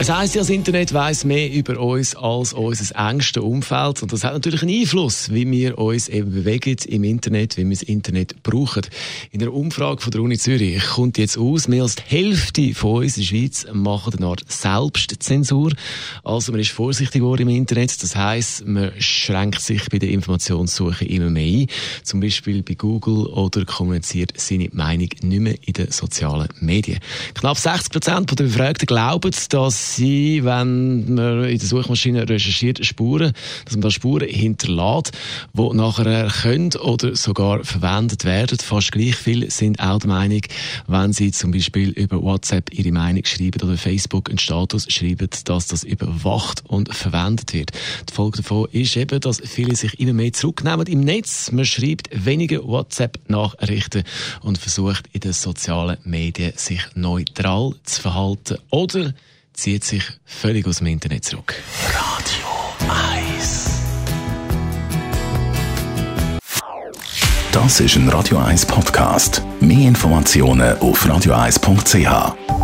Es heisst ja, das Internet weiss mehr über uns als unser engstes Umfeld. Und das hat natürlich einen Einfluss, wie wir uns eben bewegen im Internet, wie wir das Internet brauchen. In einer Umfrage von der Uni Zürich kommt jetzt aus, mehr als die Hälfte von uns in der Schweiz machen eine Art Selbstzensur. Also man ist vorsichtig geworden im Internet. Das heisst, man schränkt sich bei der Informationssuche immer mehr ein. Zum Beispiel bei Google oder kommuniziert seine Meinung nicht mehr in den sozialen Medien. Knapp 60 Prozent der Befragten glauben, dass sein, wenn man in der Suchmaschine recherchiert, Spuren, dass man da Spuren hinterlässt, die nachher können oder sogar verwendet werden. Fast gleich viel sind auch der Meinung, wenn sie zum Beispiel über WhatsApp ihre Meinung schreiben oder Facebook einen Status schreiben, dass das überwacht und verwendet wird. Die Folge davon ist eben, dass viele sich immer mehr zurücknehmen im Netz. Man schreibt weniger WhatsApp-Nachrichten und versucht in den sozialen Medien sich neutral zu verhalten oder zieht sich völlig aus dem Internet zurück. Radio 1. Das ist ein Radio 1 Podcast. Mehr Informationen auf radio1.ch.